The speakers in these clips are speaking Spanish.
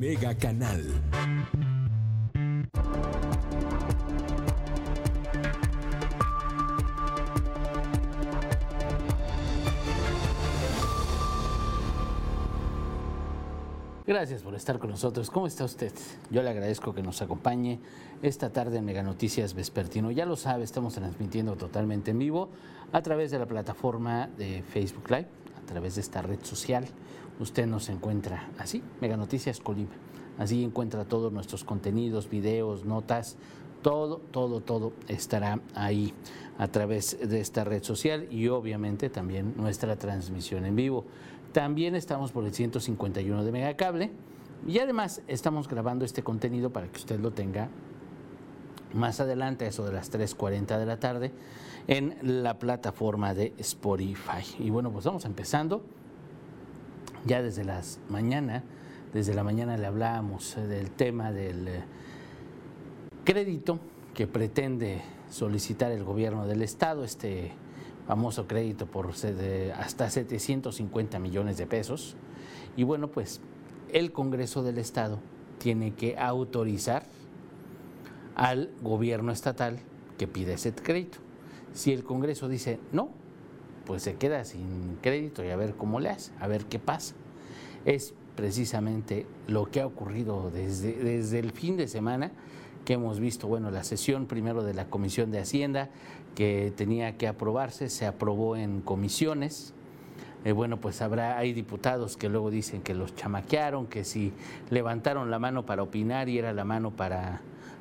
Mega Canal. Gracias por estar con nosotros. ¿Cómo está usted? Yo le agradezco que nos acompañe esta tarde en Mega Noticias Vespertino. Ya lo sabe, estamos transmitiendo totalmente en vivo a través de la plataforma de Facebook Live, a través de esta red social. Usted nos encuentra así, Mega Noticias Colima. Así encuentra todos nuestros contenidos, videos, notas, todo, todo, todo estará ahí a través de esta red social y obviamente también nuestra transmisión en vivo. También estamos por el 151 de Megacable y además estamos grabando este contenido para que usted lo tenga más adelante, eso de las 3.40 de la tarde, en la plataforma de Spotify. Y bueno, pues vamos empezando. Ya desde las mañana, desde la mañana le hablábamos eh, del tema del eh, crédito que pretende solicitar el gobierno del estado, este famoso crédito por hasta 750 millones de pesos. Y bueno, pues el Congreso del Estado tiene que autorizar al gobierno estatal que pide ese crédito. Si el Congreso dice no, pues se queda sin crédito y a ver cómo le hace, a ver qué pasa. Es precisamente lo que ha ocurrido desde, desde el fin de semana que hemos visto, bueno, la sesión primero de la Comisión de Hacienda, que tenía que aprobarse, se aprobó en comisiones. Eh, bueno, pues habrá, hay diputados que luego dicen que los chamaquearon, que si levantaron la mano para opinar y era la mano para,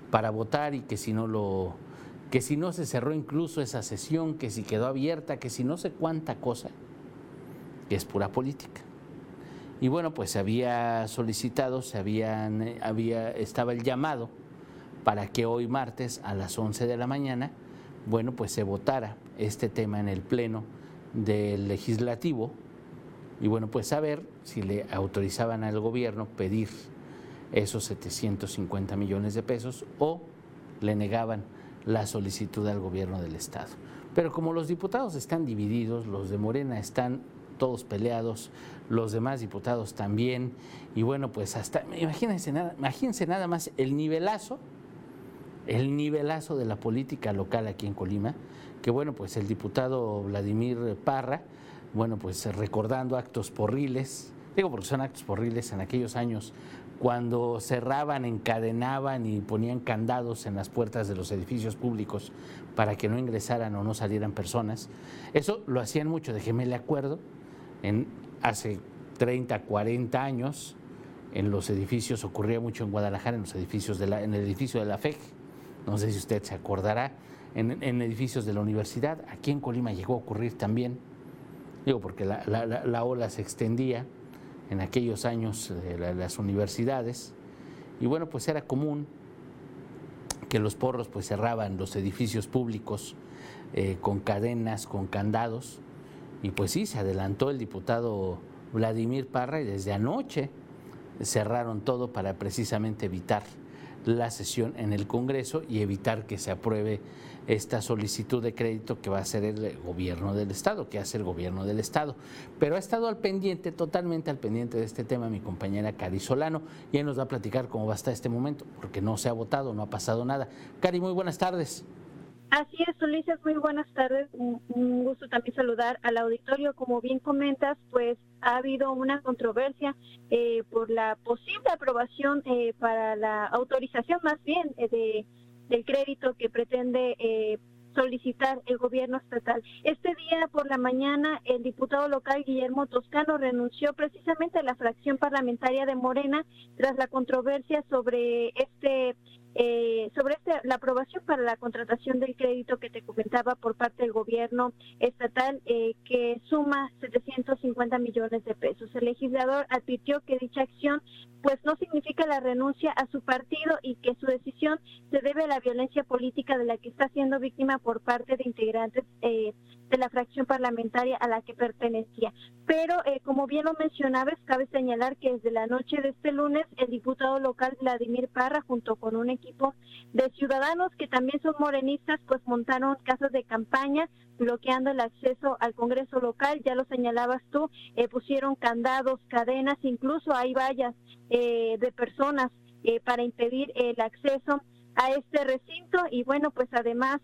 para votar y que si no lo, que si no se cerró incluso esa sesión, que si quedó abierta, que si no sé cuánta cosa, que es pura política. Y bueno, pues se había solicitado, se habían, eh, había, estaba el llamado para que hoy martes a las 11 de la mañana, bueno, pues se votara este tema en el Pleno del Legislativo y bueno, pues saber si le autorizaban al gobierno pedir esos 750 millones de pesos o le negaban la solicitud al gobierno del Estado. Pero como los diputados están divididos, los de Morena están todos peleados, los demás diputados también, y bueno, pues hasta, imagínense nada, imagínense nada más el nivelazo el nivelazo de la política local aquí en Colima, que bueno, pues el diputado Vladimir Parra, bueno, pues recordando actos porriles, digo porque son actos porriles en aquellos años cuando cerraban, encadenaban y ponían candados en las puertas de los edificios públicos para que no ingresaran o no salieran personas. Eso lo hacían mucho, déjeme le acuerdo, en hace 30, 40 años, en los edificios, ocurría mucho en Guadalajara, en los edificios de en el edificio de la FEG, no sé si usted se acordará, en, edificios de la universidad. Aquí en Colima llegó a ocurrir también, digo, porque la, ola se extendía en aquellos años de las universidades, y bueno, pues era común que los porros pues cerraban los edificios públicos eh, con cadenas, con candados, y pues sí, se adelantó el diputado Vladimir Parra y desde anoche cerraron todo para precisamente evitar la sesión en el Congreso y evitar que se apruebe esta solicitud de crédito que va a hacer el gobierno del Estado, que hace el gobierno del Estado. Pero ha estado al pendiente, totalmente al pendiente de este tema mi compañera Cari Solano y él nos va a platicar cómo va a estar este momento, porque no se ha votado, no ha pasado nada. Cari, muy buenas tardes. Así es, Ulises, muy buenas tardes. Un gusto también saludar al auditorio. Como bien comentas, pues ha habido una controversia eh, por la posible aprobación eh, para la autorización más bien eh, de, del crédito que pretende solicitar el gobierno estatal. Este día por la mañana el diputado local Guillermo Toscano renunció precisamente a la fracción parlamentaria de Morena tras la controversia sobre este eh, sobre este, la aprobación para la contratación del crédito que te comentaba por parte del gobierno estatal, eh, que suma 750 millones de pesos. El legislador advirtió que dicha acción pues no significa la renuncia a su partido y que su decisión se debe a la violencia política de la que está siendo víctima por parte de integrantes eh, de la fracción parlamentaria a la que pertenecía. Pero, eh, como bien lo mencionabas, cabe señalar que desde la noche de este lunes, el diputado local Vladimir Parra, junto con un equipo de ciudadanos que también son morenistas, pues montaron casas de campaña bloqueando el acceso al Congreso local, ya lo señalabas tú, eh, pusieron candados, cadenas, incluso hay vallas de personas para impedir el acceso a este recinto y bueno, pues además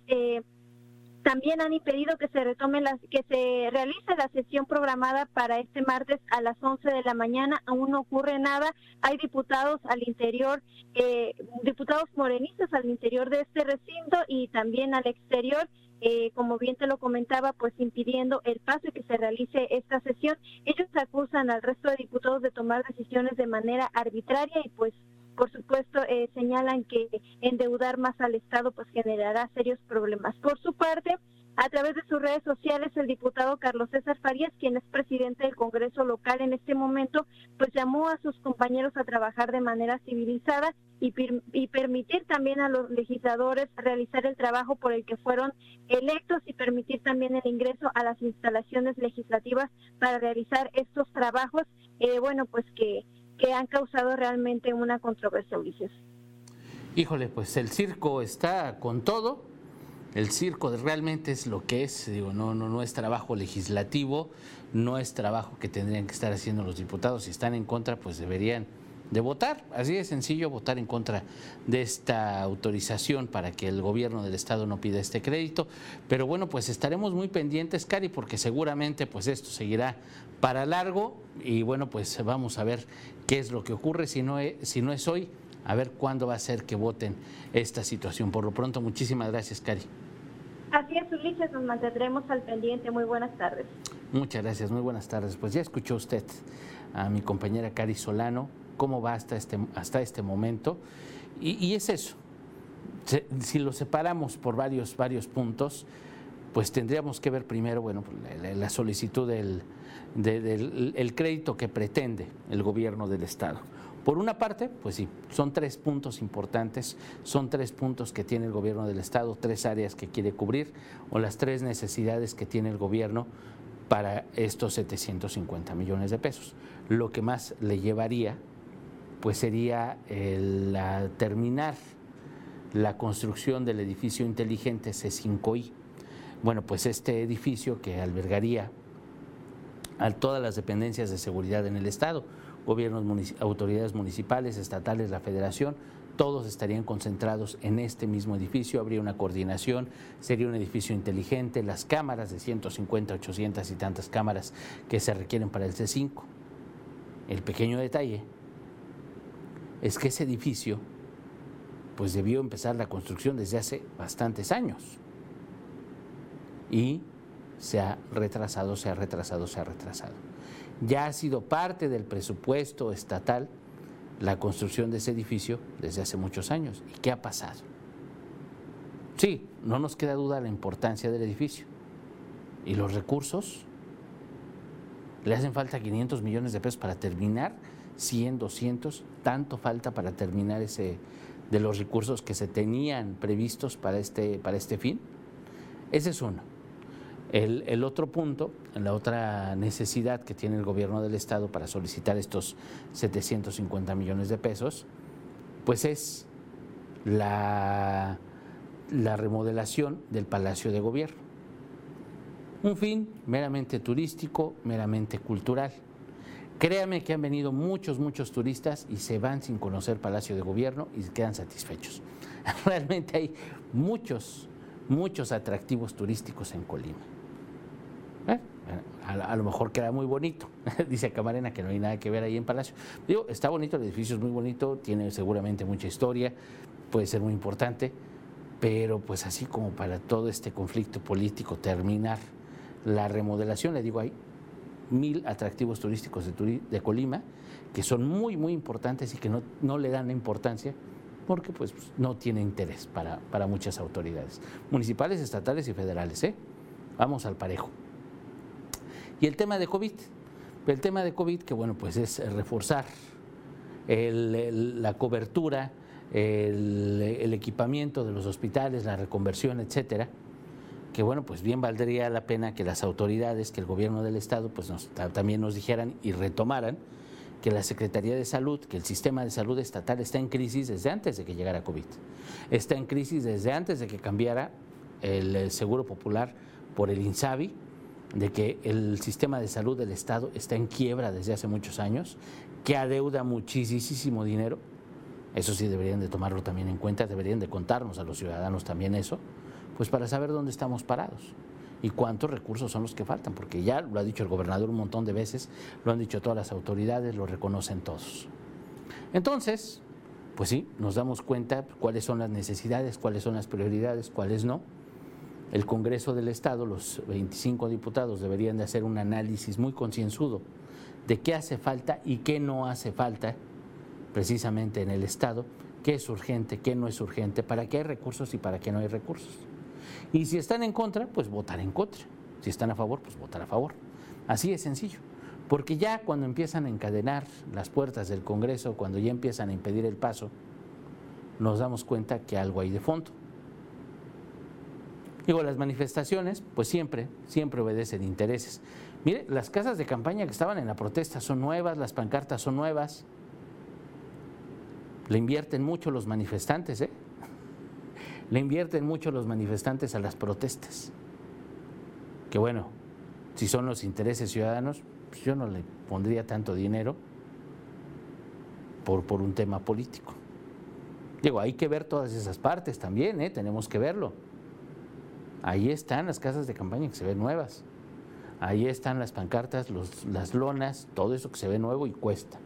también han impedido que se retome la, que se realice la sesión programada para este martes a las 11 de la mañana. Aún no ocurre nada. Hay diputados al interior, eh, diputados morenistas al interior de este recinto y también al exterior. Eh, como bien te lo comentaba, pues impidiendo el paso y que se realice esta sesión. Ellos acusan al resto de diputados de tomar decisiones de manera arbitraria y pues por supuesto, eh, señalan que endeudar más al Estado pues generará serios problemas. Por su parte, a través de sus redes sociales, el diputado Carlos César Farías, quien es presidente del Congreso local en este momento, pues llamó a sus compañeros a trabajar de manera civilizada y, permitir también a los legisladores realizar el trabajo por el que fueron electos y permitir también el ingreso a las instalaciones legislativas para realizar estos trabajos, eh, bueno, pues que que han causado realmente una controversia, Ulises. Híjole, pues el circo está con todo. El circo realmente es lo que es, digo, no, no, no es trabajo legislativo, no es trabajo que tendrían que estar haciendo los diputados. Si están en contra, pues deberían de votar. Así de sencillo, votar en contra de esta autorización para que el gobierno del estado no pida este crédito. Pero bueno, pues estaremos muy pendientes, Cari, porque seguramente pues esto seguirá para largo y bueno, pues vamos a ver qué es lo que ocurre. Si no es, si no es hoy, a ver cuándo va a ser que voten esta situación. Por lo pronto, muchísimas gracias, Cari. Así es, Ulises, nos mantendremos al pendiente. Muy buenas tardes. Muchas gracias, muy buenas tardes. Pues ya escuchó usted a mi compañera Cari Solano, cómo va hasta este, hasta este momento. Y, es eso. si lo separamos por varios, varios puntos, pues tendríamos que ver primero, bueno, la, solicitud del, del crédito que pretende el gobierno del Estado. Por una parte, pues sí, son tres puntos importantes, son tres puntos que tiene el gobierno del Estado, tres áreas que quiere cubrir o las tres necesidades que tiene el gobierno para estos 750 millones de pesos. Lo que más le llevaría pues sería el, terminar la construcción del edificio inteligente C5I. Bueno, pues este edificio que albergaría a todas las dependencias de seguridad en el Estado, gobiernos, autoridades municipales, estatales, la federación, todos estarían concentrados en este mismo edificio, habría una coordinación, sería un edificio inteligente, las cámaras de 150, 800 y tantas cámaras que se requieren para el C5. El pequeño detalle es que ese edificio pues debió empezar la construcción desde hace bastantes años. Y se ha retrasado, se ha retrasado, se ha retrasado. Ya ha sido parte del presupuesto estatal la construcción de ese edificio desde hace muchos años. ¿Y qué ha pasado? Sí, no nos queda duda la importancia del edificio. ¿Y los recursos? Le hacen falta 500 millones de pesos para terminar 100, 200, tanto falta para terminar ese de los recursos que se tenían previstos para este, para este fin. Ese es uno. El, otro punto, la otra necesidad que tiene el gobierno del Estado para solicitar estos 750 millones de pesos, pues es la, la remodelación del Palacio de Gobierno. Un fin meramente turístico, meramente cultural. Créame que han venido muchos, muchos turistas y se van sin conocer Palacio de Gobierno y quedan satisfechos. Realmente hay muchos, muchos atractivos turísticos en Colima. ¿Eh? A, lo mejor queda muy bonito, dice Camarena que no hay nada que ver ahí en Palacio. Digo, está bonito, el edificio es muy bonito, tiene seguramente mucha historia, puede ser muy importante, pero pues así como para todo este conflicto político terminar la remodelación, le digo, hay mil atractivos turísticos de, Colima que son muy, muy importantes y que no, le dan importancia porque pues, no tiene interés para, para, muchas autoridades, municipales, estatales y federales. ¿eh? Vamos al parejo. Y el tema de COVID. El tema de COVID, que bueno, pues es reforzar la cobertura, el, equipamiento de los hospitales, la reconversión, etcétera que bueno, pues bien valdría la pena que las autoridades, que el gobierno del Estado, pues también nos dijeran y retomaran que la Secretaría de Salud, que el sistema de salud estatal está en crisis desde antes de que llegara COVID. Está en crisis desde antes de que cambiara el Seguro Popular por el INSABI, de que el sistema de salud del Estado está en quiebra desde hace muchos años, que adeuda muchísimo dinero. Eso sí deberían de tomarlo también en cuenta, deberían de contarnos a los ciudadanos también eso, pues para saber dónde estamos parados y cuántos recursos son los que faltan, porque ya lo ha dicho el gobernador un montón de veces, lo han dicho todas las autoridades, lo reconocen todos. Entonces, pues sí, nos damos cuenta cuáles son las necesidades, cuáles son las prioridades, cuáles no. El Congreso del Estado, los 25 diputados deberían de hacer un análisis muy concienzudo de qué hace falta y qué no hace falta precisamente en el Estado, qué es urgente, qué no es urgente, para qué hay recursos y para qué no hay recursos. Y si están en contra, pues votar en contra. Si están a favor, pues votar a favor. Así es sencillo. Porque ya cuando empiezan a encadenar las puertas del Congreso, cuando ya empiezan a impedir el paso, nos damos cuenta que algo hay de fondo. Digo, las manifestaciones, pues siempre, siempre obedecen intereses. Mire, las casas de campaña que estaban en la protesta son nuevas, las pancartas son nuevas. Le invierten mucho los manifestantes, ¿eh? Le invierten mucho los manifestantes a las protestas. Que bueno, si son los intereses ciudadanos, pues yo no le pondría tanto dinero por, por un tema político. Digo, hay que ver todas esas partes también, ¿eh? tenemos que verlo. Ahí están las casas de campaña que se ven nuevas. Ahí están las pancartas, los, las lonas, todo eso que se ve nuevo y cuesta.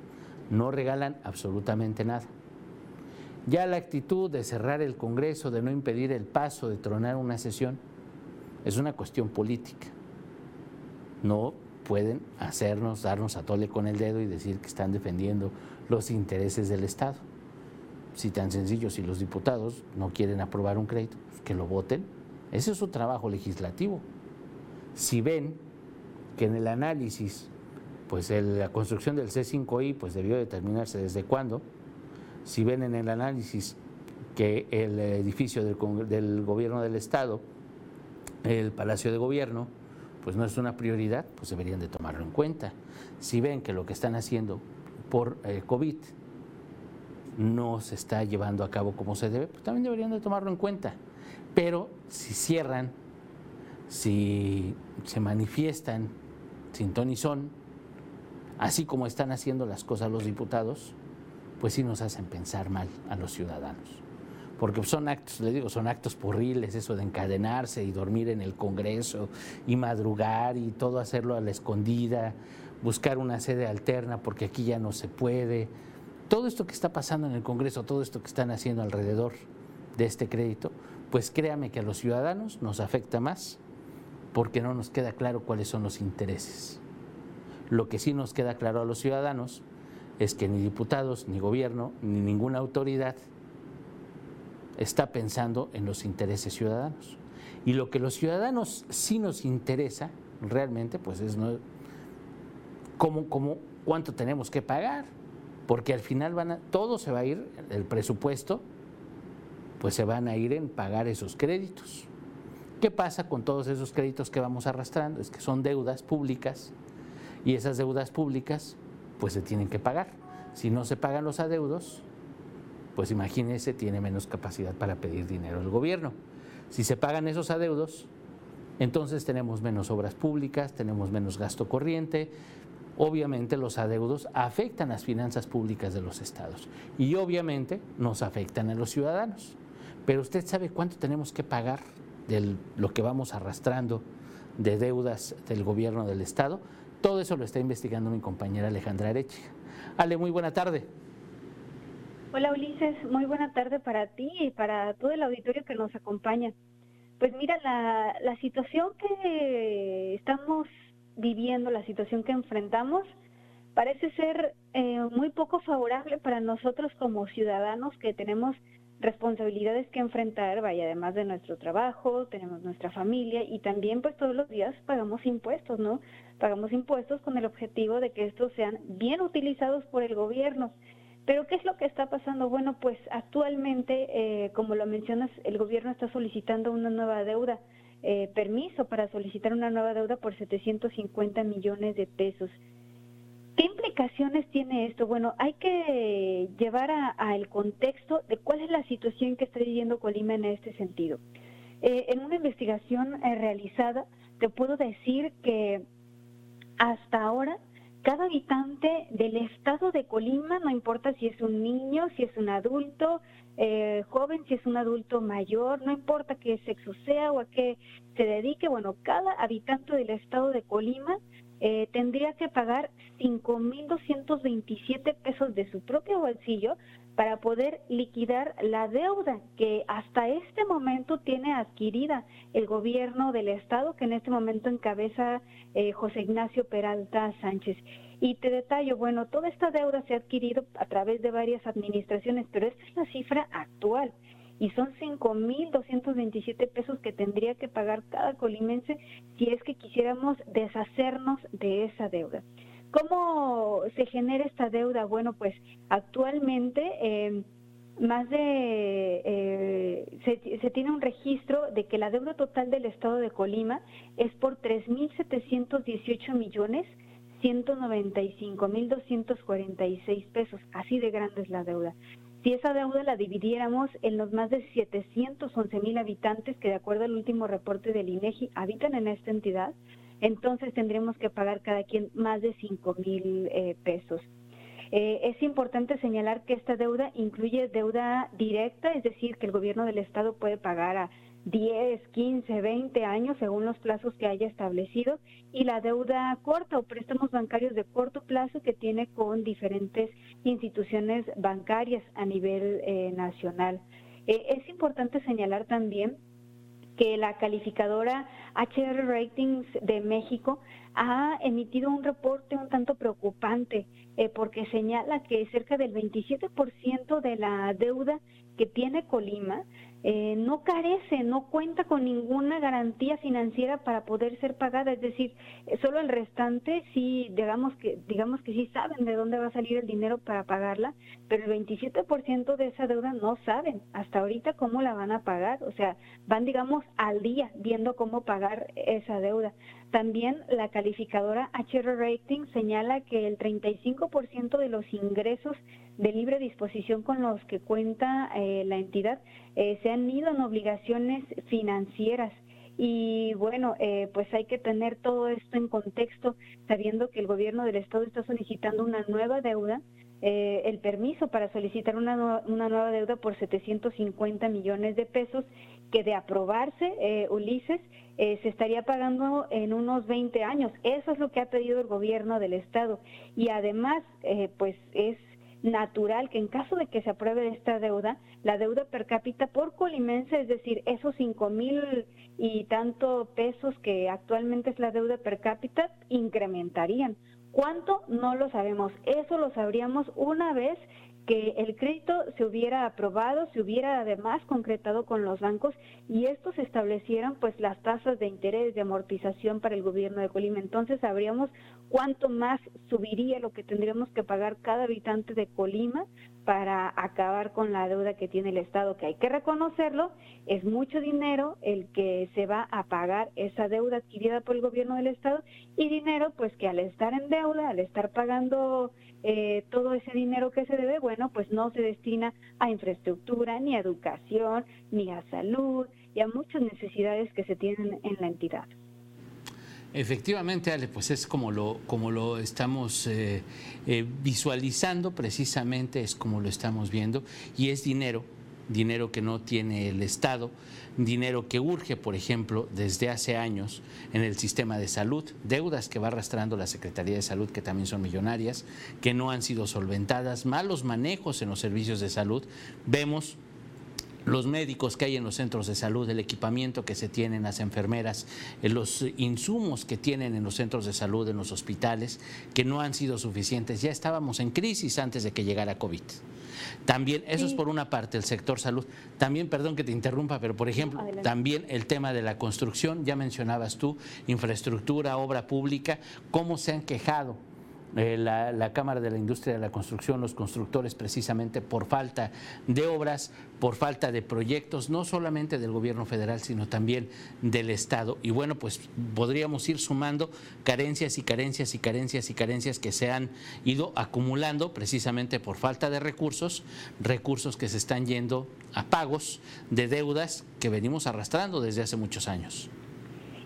No regalan absolutamente nada. Ya la actitud de cerrar el Congreso, de no impedir el paso, de tronar una sesión, es una cuestión política. No pueden hacernos, darnos a tole con el dedo y decir que están defendiendo los intereses del Estado. Si tan sencillo, si los diputados no quieren aprobar un crédito, pues que lo voten. Ese es su trabajo legislativo. Si ven que en el análisis, pues la construcción del C5I pues debió determinarse desde cuándo, si ven en el análisis que el edificio del, gobierno del Estado, el Palacio de Gobierno, pues no es una prioridad, pues deberían de tomarlo en cuenta. Si ven que lo que están haciendo por eh, COVID no se está llevando a cabo como se debe, pues también deberían de tomarlo en cuenta. Pero si cierran, si se manifiestan sin ton son, así como están haciendo las cosas los diputados, pues sí nos hacen pensar mal a los ciudadanos. Porque son actos, le digo, son actos porriles, eso de encadenarse y dormir en el Congreso y madrugar y todo hacerlo a la escondida, buscar una sede alterna porque aquí ya no se puede. Todo esto que está pasando en el Congreso, todo esto que están haciendo alrededor de este crédito, pues créame que a los ciudadanos nos afecta más porque no nos queda claro cuáles son los intereses. Lo que sí nos queda claro a los ciudadanos es que ni diputados, ni gobierno, ni ninguna autoridad está pensando en los intereses ciudadanos. Y lo que los ciudadanos sí nos interesa realmente, pues es no, cómo, cómo, cuánto tenemos que pagar, porque al final van a, todo se va a ir, el presupuesto, pues se van a ir en pagar esos créditos. ¿Qué pasa con todos esos créditos que vamos arrastrando? Es que son deudas públicas y esas deudas públicas pues se tienen que pagar. Si no se pagan los adeudos, pues imagínese, tiene menos capacidad para pedir dinero al gobierno. Si se pagan esos adeudos, entonces tenemos menos obras públicas, tenemos menos gasto corriente. Obviamente los adeudos afectan las finanzas públicas de los estados y obviamente nos afectan a los ciudadanos. Pero usted sabe cuánto tenemos que pagar de lo que vamos arrastrando de deudas del gobierno del estado. Todo eso lo está investigando mi compañera Alejandra Arechi. Ale, muy buena tarde. Hola Ulises, muy buena tarde para ti y para todo el auditorio que nos acompaña. Pues mira, la situación que estamos viviendo, la situación que enfrentamos, parece ser eh, muy poco favorable para nosotros como ciudadanos que tenemos responsabilidades que enfrentar, vaya, además de nuestro trabajo, tenemos nuestra familia y también pues todos los días pagamos impuestos, ¿no? Pagamos impuestos con el objetivo de que estos sean bien utilizados por el gobierno. Pero ¿qué es lo que está pasando? Bueno, pues actualmente, eh, como lo mencionas, el gobierno está solicitando una nueva deuda, eh, permiso para solicitar una nueva deuda por 750 millones de pesos. ¿Qué implicaciones tiene esto? Bueno, hay que llevar al contexto de cuál es la situación que está viviendo Colima en este sentido. Eh, en una investigación eh, realizada, te puedo decir que hasta ahora cada habitante del estado de Colima, no importa si es un niño, si es un adulto eh, joven, si es un adulto mayor, no importa qué sexo sea o a qué se dedique, bueno, cada habitante del estado de Colima eh, tendría que pagar 5.227 pesos de su propio bolsillo para poder liquidar la deuda que hasta este momento tiene adquirida el gobierno del Estado, que en este momento encabeza eh, José Ignacio Peralta Sánchez. Y te detallo, bueno, toda esta deuda se ha adquirido a través de varias administraciones, pero esta es la cifra actual y son 5.227 pesos que tendría que pagar cada colimense si es que quisiéramos deshacernos de esa deuda. ¿Cómo se genera esta deuda? Bueno, pues actualmente eh, más de eh, se, tiene un registro de que la deuda total del estado de Colima es por 3.718 millones 195.246 pesos. Así de grande es la deuda. Si esa deuda la dividiéramos en los más de 711.000 habitantes que de acuerdo al último reporte del INEGI habitan en esta entidad, entonces tendremos que pagar cada quien más de cinco mil eh, pesos. Eh, es importante señalar que esta deuda incluye deuda directa, es decir, que el gobierno del Estado puede pagar a 10, 15, 20 años según los plazos que haya establecido y la deuda corta o préstamos bancarios de corto plazo que tiene con diferentes instituciones bancarias a nivel eh, nacional. es importante señalar también que la calificadora HR Ratings de México ha emitido un reporte un tanto preocupante eh, porque señala que cerca del 27% de la deuda que tiene Colima eh, no carece, no cuenta con ninguna garantía financiera para poder ser pagada, es decir, eh, solo el restante sí, digamos que, digamos que sí saben de dónde va a salir el dinero para pagarla, pero el 27% de esa deuda no saben hasta ahorita cómo la van a pagar, o sea, van digamos al día viendo cómo pagar esa deuda. También la calificadora HR Rating señala que el 35% de los ingresos de libre disposición con los que cuenta eh, la entidad eh, se han ido en obligaciones financieras. Y bueno, eh, pues hay que tener todo esto en contexto, sabiendo que el gobierno del Estado está solicitando una nueva deuda, el permiso para solicitar una, una nueva deuda por 750 millones de pesos, que de aprobarse, Ulises, se estaría pagando en unos 20 años. Eso es lo que ha pedido el gobierno del Estado. Y además, pues es natural que en caso de que se apruebe esta deuda, la deuda per cápita por colimense, es decir, esos cinco mil y tanto pesos que actualmente es la deuda per cápita, incrementarían. ¿Cuánto? No lo sabemos. Eso lo sabríamos una vez que el crédito se hubiera aprobado, se hubiera además concretado con los bancos y estos establecieran pues las tasas de interés de amortización para el gobierno de Colima. Entonces sabríamos cuánto más subiría lo que tendríamos que pagar cada habitante de Colima para acabar con la deuda que tiene el Estado, que hay que reconocerlo, es mucho dinero el que se va a pagar esa deuda adquirida por el gobierno del Estado y dinero pues que al estar en deuda, al estar pagando eh, todo ese dinero que se debe, bueno, pues no se destina a infraestructura, ni a educación, ni a salud y a muchas necesidades que se tienen en la entidad. Efectivamente, Ale, pues es como lo, como lo estamos eh, eh, visualizando, precisamente es como lo estamos viendo, y es dinero, dinero que no tiene el Estado, dinero que urge, por ejemplo, desde hace años en el sistema de salud, deudas que va arrastrando la Secretaría de Salud, que también son millonarias, que no han sido solventadas, malos manejos en los servicios de salud. Vemos los médicos que hay en los centros de salud, el equipamiento que se tienen las enfermeras, eh, los insumos que tienen en los centros de salud, en los hospitales, que no han sido suficientes. Ya estábamos en crisis antes de que llegara COVID. También, eso es por una parte, el sector salud. También, perdón que te interrumpa, pero por ejemplo, también el tema de la construcción, ya mencionabas tú, infraestructura, obra pública, cómo se han quejado eh, la, Cámara de la Industria de la Construcción, los constructores, precisamente por falta de obras, por falta de proyectos, no solamente del gobierno federal, sino también del Estado. Y bueno, pues podríamos ir sumando carencias y carencias y carencias y carencias que se han ido acumulando precisamente por falta de recursos, recursos que se están yendo a pagos de deudas que venimos arrastrando desde hace muchos años.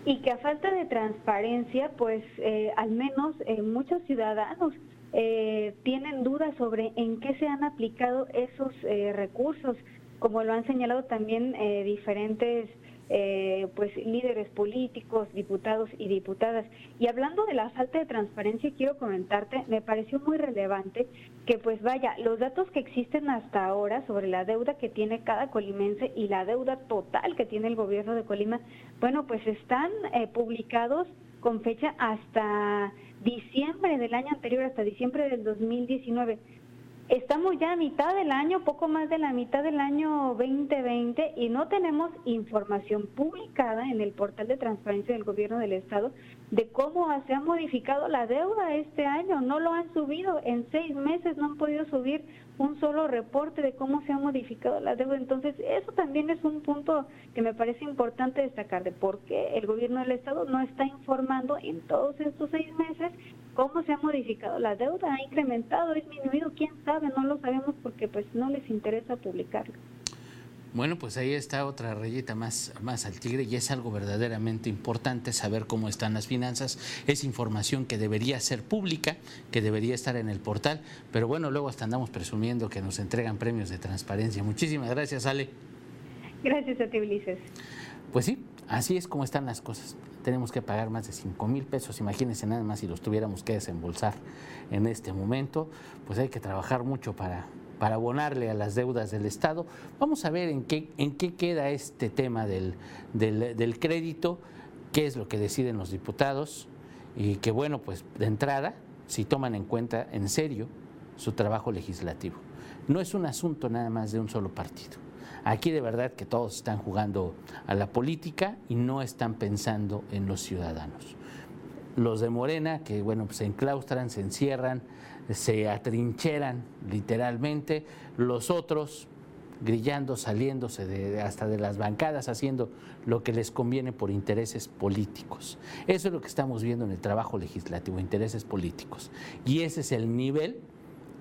Y que a falta de transparencia, pues eh, al menos eh, muchos ciudadanos eh, tienen dudas sobre en qué se han aplicado esos recursos, como lo han señalado también diferentes eh, pues líderes políticos, diputados y diputadas. Y hablando de la falta de transparencia, quiero comentarte, me pareció muy relevante que pues vaya, los datos que existen hasta ahora sobre la deuda que tiene cada colimense y la deuda total que tiene el gobierno de Colima, bueno, pues están eh, publicados con fecha hasta diciembre del año anterior, hasta diciembre del 2019. Estamos ya a mitad del año, poco más de la mitad del año 2020 y no tenemos información publicada en el portal de transparencia del gobierno del estado de cómo se ha modificado la deuda este año. No lo han subido en seis meses, no han podido subir un solo reporte de cómo se ha modificado la deuda. Entonces, eso también es un punto que me parece importante destacar de por qué el gobierno del estado no está informando en todos estos seis meses cómo se ha modificado la deuda, ha incrementado, ha disminuido, quién sabe, no lo sabemos porque pues no les interesa publicarlo. Bueno, pues ahí está otra rayita más, más al tigre y es algo verdaderamente importante saber cómo están las finanzas. Es información que debería ser pública, que debería estar en el portal, pero bueno, luego hasta andamos presumiendo que nos entregan premios de transparencia. Muchísimas gracias, Ale. Gracias a ti, Ulises. Pues sí, así es como están las cosas tenemos que pagar más de 5 mil pesos. Imagínense nada más si los tuviéramos que desembolsar en este momento, pues hay que trabajar mucho para, para abonarle a las deudas del Estado. Vamos a ver en qué, en qué queda este tema del, del, del crédito, qué es lo que deciden los diputados y que bueno, pues de entrada, si toman en cuenta en serio su trabajo legislativo. No es un asunto nada más de un solo partido Aquí de verdad que todos están jugando a la política y no están pensando en los ciudadanos. Los de Morena, que bueno, pues se enclaustran, se encierran, se atrincheran literalmente, los otros grillando, saliéndose de, hasta de las bancadas, haciendo lo que les conviene por intereses políticos. Eso es lo que estamos viendo en el trabajo legislativo, intereses políticos. Y ese es el nivel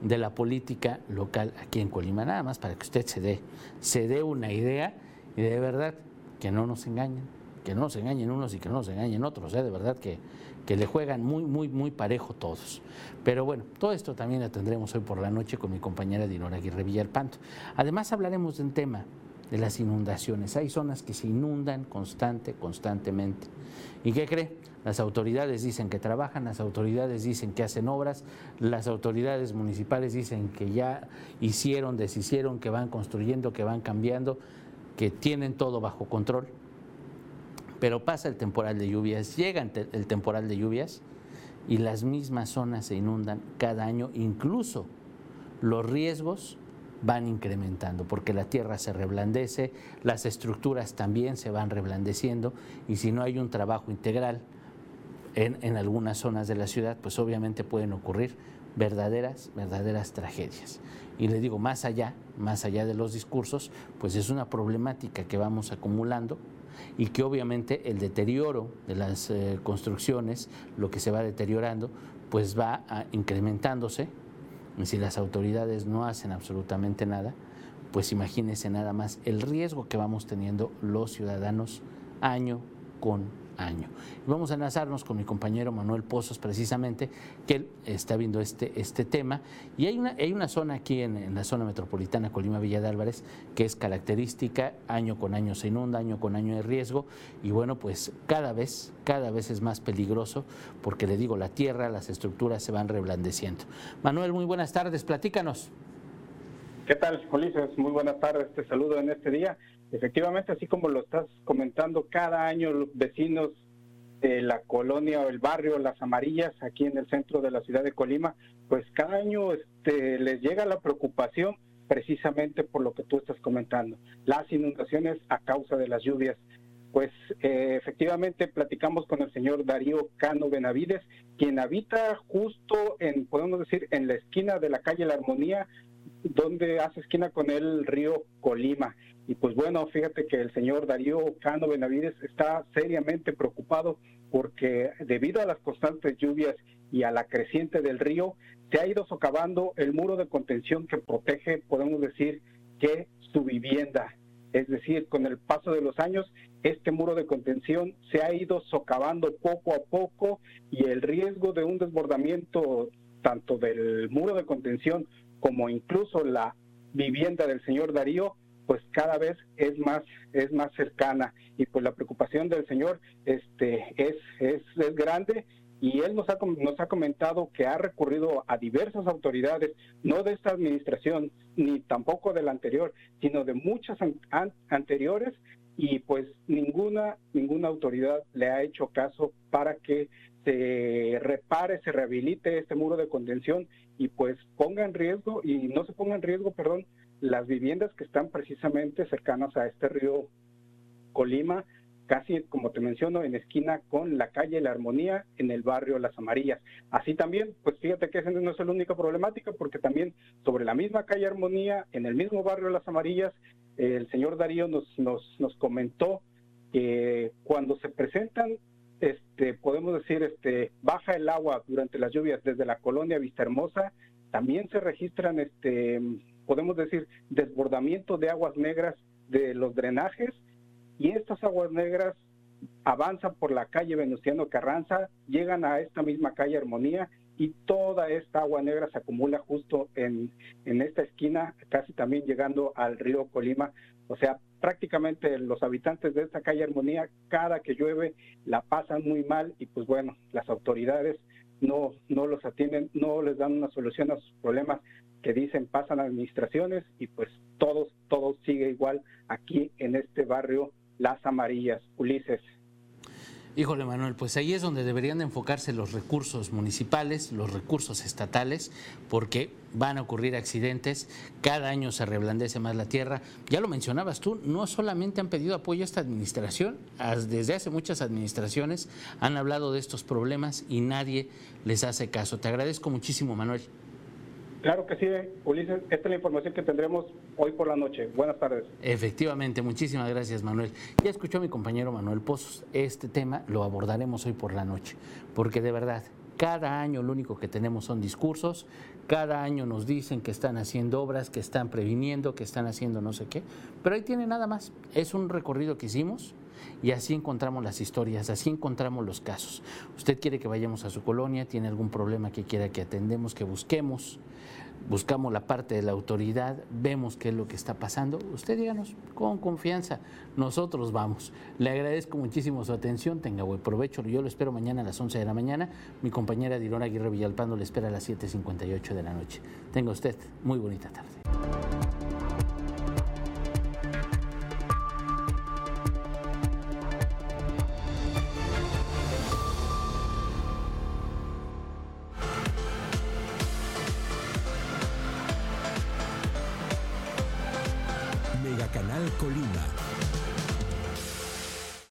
de la política local aquí en Colima, nada más para que usted se dé, se dé una idea y de verdad que no nos engañen, que no nos engañen unos y que no nos engañen otros, ¿eh? de verdad que, que le juegan muy, muy, muy parejo todos. Pero bueno, todo esto también lo tendremos hoy por la noche con mi compañera Dinora Aguirre Villalpanto. Además hablaremos de un tema de las inundaciones. Hay zonas que se inundan constante, constantemente. ¿Y qué cree? Las autoridades dicen que trabajan, las autoridades dicen que hacen obras, las autoridades municipales dicen que ya hicieron, deshicieron, que van construyendo, que van cambiando, que tienen todo bajo control. Pero pasa el temporal de lluvias, llega el temporal de lluvias y las mismas zonas se inundan cada año, incluso los riesgos van incrementando, porque la tierra se reblandece, las estructuras también se van reblandeciendo y si no hay un trabajo integral en, algunas zonas de la ciudad, pues obviamente pueden ocurrir verdaderas, verdaderas tragedias. Y le digo, más allá, más allá de los discursos, pues es una problemática que vamos acumulando y que obviamente el deterioro de las eh, construcciones, lo que se va deteriorando, pues va incrementándose. Y si las autoridades no hacen absolutamente nada, pues imagínense nada más el riesgo que vamos teniendo los ciudadanos año con año. vamos a enlazarnos con mi compañero Manuel Pozos, precisamente, que él está viendo este, este tema. Y hay una, hay una zona aquí en, la zona metropolitana Colima Villa de Álvarez que es característica, año con año se inunda, año con año de riesgo. Y bueno, pues cada vez, cada vez es más peligroso porque le digo, la tierra, las estructuras se van reblandeciendo. Manuel, muy buenas tardes, platícanos. ¿Qué tal, Ulises? Muy buenas tardes, te saludo en este día. Efectivamente, así como lo estás comentando, cada año los vecinos de la colonia o el barrio Las Amarillas, aquí en el centro de la ciudad de Colima, pues cada año este, les llega la preocupación precisamente por lo que tú estás comentando, las inundaciones a causa de las lluvias. Pues eh, efectivamente platicamos con el señor Darío Cano Benavides, quien habita justo en, podemos decir, en la esquina de la calle La Armonía, donde hace esquina con el río Colima. Y pues bueno, fíjate que el señor Darío Cano Benavides está seriamente preocupado porque debido a las constantes lluvias y a la creciente del río, se ha ido socavando el muro de contención que protege, podemos decir, que su vivienda. Es decir, con el paso de los años, este muro de contención se ha ido socavando poco a poco y el riesgo de un desbordamiento tanto del muro de contención como incluso la vivienda del señor Darío, pues cada vez es más es más cercana. Y pues la preocupación del señor este es es, es grande. Y él nos ha, nos ha comentado que ha recurrido a diversas autoridades, no de esta administración, ni tampoco de la anterior, sino de muchas anteriores, y pues ninguna, ninguna autoridad le ha hecho caso para que se repare, se rehabilite este muro de contención. Y pues ponga en riesgo, y no se ponga en riesgo, perdón, las viviendas que están precisamente cercanas a este río Colima, casi como te menciono, en esquina con la calle La Armonía en el barrio Las Amarillas. Así también, pues fíjate que esa no es la única problemática, porque también sobre la misma calle Armonía, en el mismo barrio Las Amarillas, el señor Darío nos, nos, nos comentó que cuando se presentan, este, podemos decir, este, baja el agua durante las lluvias desde la colonia Vista Hermosa, también se registran, este, podemos decir, desbordamiento de aguas negras de los drenajes y estas aguas negras avanzan por la calle Venustiano Carranza, llegan a esta misma calle Armonía y toda esta agua negra se acumula justo en, en esta esquina, casi también llegando al río Colima. O sea, prácticamente los habitantes de esta calle Armonía, cada que llueve, la pasan muy mal y pues bueno, las autoridades no, no los atienden, no les dan una solución a sus problemas que dicen pasan administraciones y pues todos, todo sigue igual aquí en este barrio las amarillas, Ulises. Híjole Manuel, pues ahí es donde deberían enfocarse los recursos municipales, los recursos estatales, porque van a ocurrir accidentes, cada año se reblandece más la tierra. Ya lo mencionabas tú, no solamente han pedido apoyo a esta administración, desde hace muchas administraciones han hablado de estos problemas y nadie les hace caso. Te agradezco muchísimo Manuel. Claro que sí, Ulises. Esta es la información que tendremos hoy por la noche. Buenas tardes. Efectivamente, muchísimas gracias, Manuel. Ya escuchó mi compañero Manuel Pozos. Este tema lo abordaremos hoy por la noche, porque de verdad, cada año lo único que tenemos son discursos, cada año nos dicen que están haciendo obras, que están previniendo, que están haciendo no sé qué, pero ahí tiene nada más. Es un recorrido que hicimos y así encontramos las historias, así encontramos los casos. Usted quiere que vayamos a su colonia, tiene algún problema que quiera que atendemos, que busquemos buscamos la parte de la autoridad, vemos qué es lo que está pasando, usted díganos con confianza, nosotros vamos. Le agradezco muchísimo su atención, tenga buen provecho, yo lo espero mañana a las 11 de la mañana, mi compañera Dirona Aguirre Villalpando le espera a las 7.58 de la noche. Tenga usted muy bonita tarde.